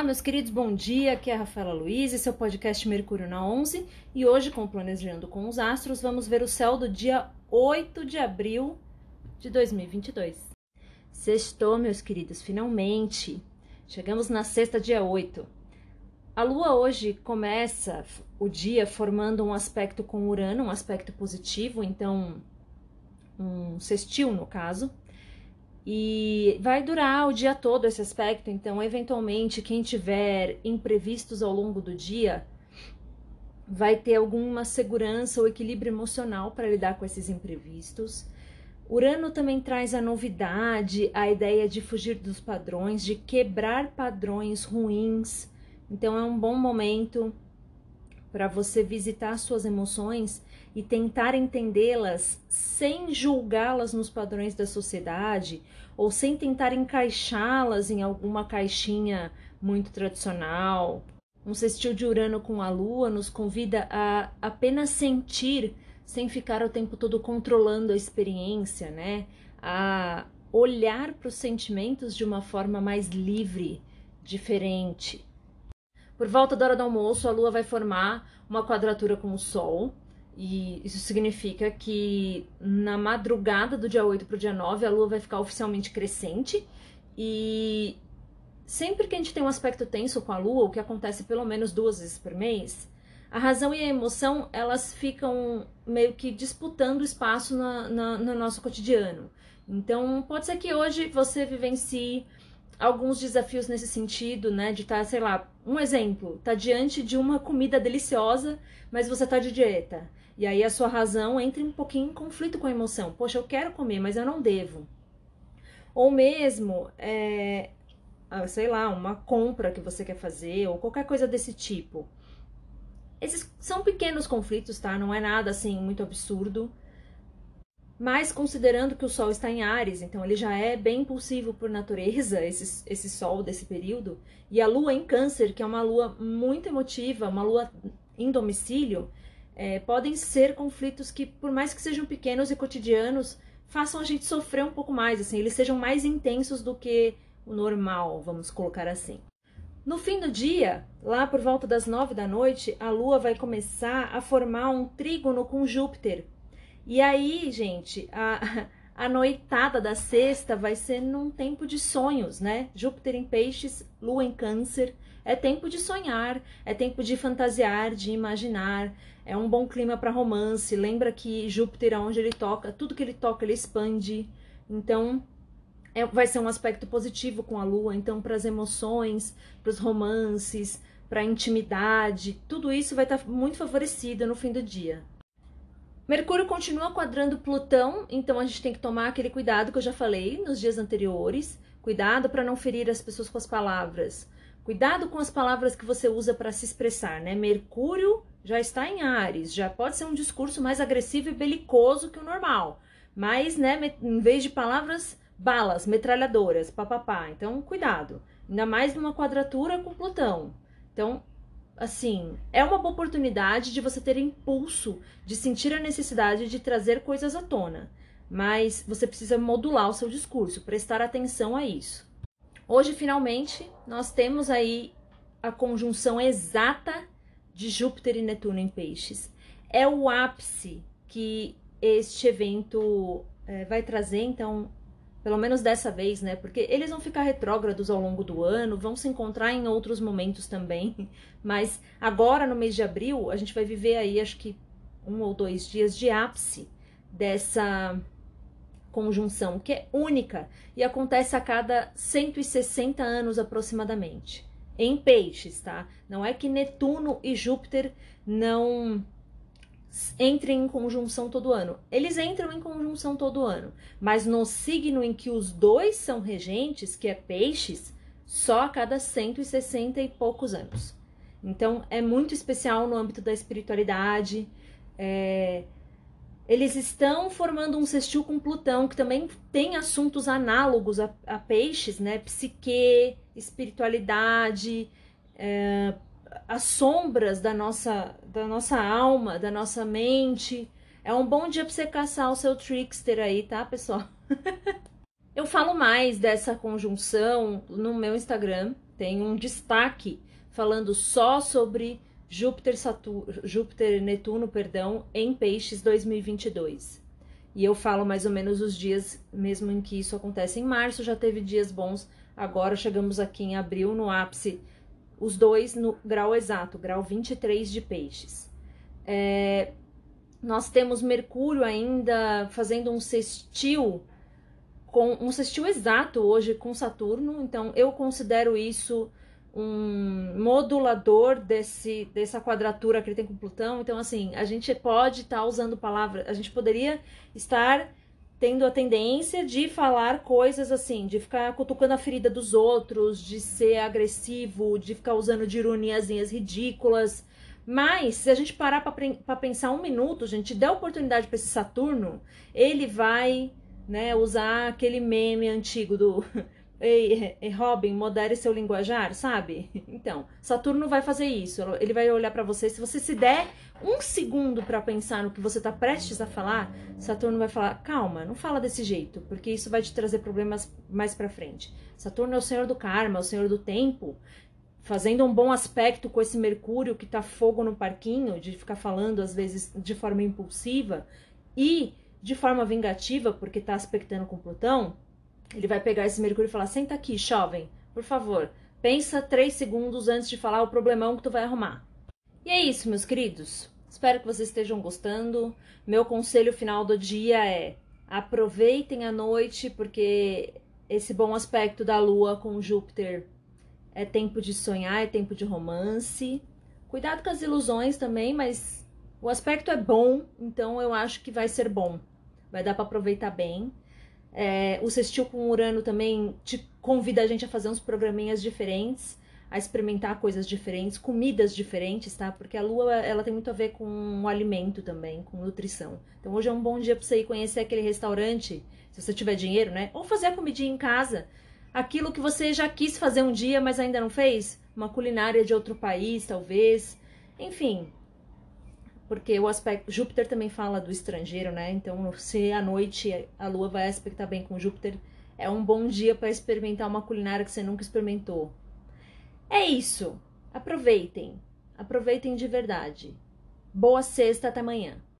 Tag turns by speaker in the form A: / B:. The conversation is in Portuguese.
A: Olá, meus queridos, bom dia. Aqui é a Rafaela Luiz, esse é o podcast Mercúrio na 11 e hoje, com o Planejando com os Astros, vamos ver o céu do dia 8 de abril de 2022. Sextou, meus queridos, finalmente. Chegamos na sexta, dia 8. A lua hoje começa o dia formando um aspecto com Urano, um aspecto positivo, então, um sextil no caso. E vai durar o dia todo esse aspecto, então, eventualmente, quem tiver imprevistos ao longo do dia vai ter alguma segurança ou equilíbrio emocional para lidar com esses imprevistos. Urano também traz a novidade, a ideia de fugir dos padrões, de quebrar padrões ruins. Então é um bom momento para você visitar suas emoções e tentar entendê-las sem julgá-las nos padrões da sociedade ou sem tentar encaixá-las em alguma caixinha muito tradicional. Um sextil de Urano com a Lua nos convida a apenas sentir sem ficar o tempo todo controlando a experiência, né? A olhar para os sentimentos de uma forma mais livre, diferente. Por volta da hora do almoço, a Lua vai formar uma quadratura com o Sol, e isso significa que na madrugada do dia 8 para o dia 9, a Lua vai ficar oficialmente crescente. E sempre que a gente tem um aspecto tenso com a Lua, o que acontece pelo menos duas vezes por mês, a razão e a emoção elas ficam meio que disputando espaço na, na, no nosso cotidiano. Então, pode ser que hoje você vivencie alguns desafios nesse sentido, né? De estar, tá, sei lá, um exemplo, tá diante de uma comida deliciosa, mas você tá de dieta. E aí a sua razão entra um pouquinho em conflito com a emoção. Poxa, eu quero comer, mas eu não devo. Ou mesmo, é, sei lá, uma compra que você quer fazer, ou qualquer coisa desse tipo. Esses são pequenos conflitos, tá? Não é nada assim muito absurdo. Mas considerando que o Sol está em Ares, então ele já é bem impulsivo por natureza, esse, esse Sol desse período, e a Lua em Câncer, que é uma Lua muito emotiva, uma Lua em domicílio, é, podem ser conflitos que, por mais que sejam pequenos e cotidianos, façam a gente sofrer um pouco mais, assim, eles sejam mais intensos do que o normal, vamos colocar assim. No fim do dia, lá por volta das nove da noite, a Lua vai começar a formar um trígono com Júpiter. E aí, gente, a, a noitada da sexta vai ser num tempo de sonhos, né? Júpiter em peixes, Lua em câncer. É tempo de sonhar, é tempo de fantasiar, de imaginar. É um bom clima para romance. Lembra que Júpiter, aonde ele toca, tudo que ele toca, ele expande. Então, é, vai ser um aspecto positivo com a Lua. Então, para as emoções, para os romances, para a intimidade, tudo isso vai estar tá muito favorecido no fim do dia. Mercúrio continua quadrando Plutão, então a gente tem que tomar aquele cuidado que eu já falei nos dias anteriores. Cuidado para não ferir as pessoas com as palavras. Cuidado com as palavras que você usa para se expressar, né? Mercúrio já está em Ares, já pode ser um discurso mais agressivo e belicoso que o normal. Mas, né, em vez de palavras, balas, metralhadoras, papapá. Então, cuidado. Ainda mais numa quadratura com Plutão. Então, assim, é uma boa oportunidade de você ter impulso, de sentir a necessidade de trazer coisas à tona. Mas você precisa modular o seu discurso, prestar atenção a isso. Hoje, finalmente, nós temos aí a conjunção exata de Júpiter e Netuno em Peixes. É o ápice que este evento é, vai trazer, então, pelo menos dessa vez, né? Porque eles vão ficar retrógrados ao longo do ano, vão se encontrar em outros momentos também, mas agora no mês de abril a gente vai viver aí, acho que um ou dois dias de ápice dessa conjunção, que é única e acontece a cada 160 anos aproximadamente. Em peixes, tá? Não é que Netuno e Júpiter não entrem em conjunção todo ano. Eles entram em conjunção todo ano, mas no signo em que os dois são regentes, que é peixes, só a cada 160 e poucos anos. Então é muito especial no âmbito da espiritualidade. É, eles estão formando um sextil com Plutão, que também tem assuntos análogos a, a peixes, né? Psique, espiritualidade, é, as sombras da nossa, da nossa alma, da nossa mente. É um bom dia para você caçar o seu trickster aí, tá, pessoal? Eu falo mais dessa conjunção no meu Instagram, tem um destaque falando só sobre Júpiter, Saturno, Júpiter Netuno, perdão, em Peixes 2022. E eu falo mais ou menos os dias mesmo em que isso acontece. Em março já teve dias bons, agora chegamos aqui em abril no ápice, os dois no grau exato, grau 23 de Peixes. É, nós temos Mercúrio ainda fazendo um sextil com um sextil exato hoje com Saturno, então eu considero isso um modulador desse, dessa quadratura que ele tem com Plutão. Então, assim, a gente pode estar tá usando palavras, a gente poderia estar tendo a tendência de falar coisas assim, de ficar cutucando a ferida dos outros, de ser agressivo, de ficar usando de ironiazinhas ridículas. Mas, se a gente parar para pensar um minuto, gente, der oportunidade para esse Saturno, ele vai né, usar aquele meme antigo do Ei, Robin, modere seu linguajar, sabe? Então, Saturno vai fazer isso. Ele vai olhar para você. Se você se der um segundo para pensar no que você tá prestes a falar, Saturno vai falar: calma, não fala desse jeito, porque isso vai te trazer problemas mais para frente. Saturno é o senhor do karma, é o senhor do tempo, fazendo um bom aspecto com esse Mercúrio que tá fogo no parquinho, de ficar falando às vezes de forma impulsiva e de forma vingativa, porque tá aspectando com Plutão ele vai pegar esse Mercúrio e falar: senta aqui, jovem, por favor. Pensa três segundos antes de falar o problemão que tu vai arrumar. E é isso, meus queridos. Espero que vocês estejam gostando. Meu conselho final do dia é: aproveitem a noite, porque esse bom aspecto da Lua com Júpiter é tempo de sonhar, é tempo de romance. Cuidado com as ilusões também, mas o aspecto é bom, então eu acho que vai ser bom. Vai dar para aproveitar bem. É, o Sextil com Urano também te convida a gente a fazer uns programinhas diferentes, a experimentar coisas diferentes, comidas diferentes, tá? Porque a Lua, ela tem muito a ver com o alimento também, com nutrição. Então hoje é um bom dia para você ir conhecer aquele restaurante, se você tiver dinheiro, né? Ou fazer a comidinha em casa. Aquilo que você já quis fazer um dia, mas ainda não fez. Uma culinária de outro país, talvez. Enfim, porque o aspecto Júpiter também fala do estrangeiro, né? Então, se à noite a Lua vai aspectar bem com Júpiter, é um bom dia para experimentar uma culinária que você nunca experimentou. É isso. Aproveitem. Aproveitem de verdade. Boa sexta até amanhã.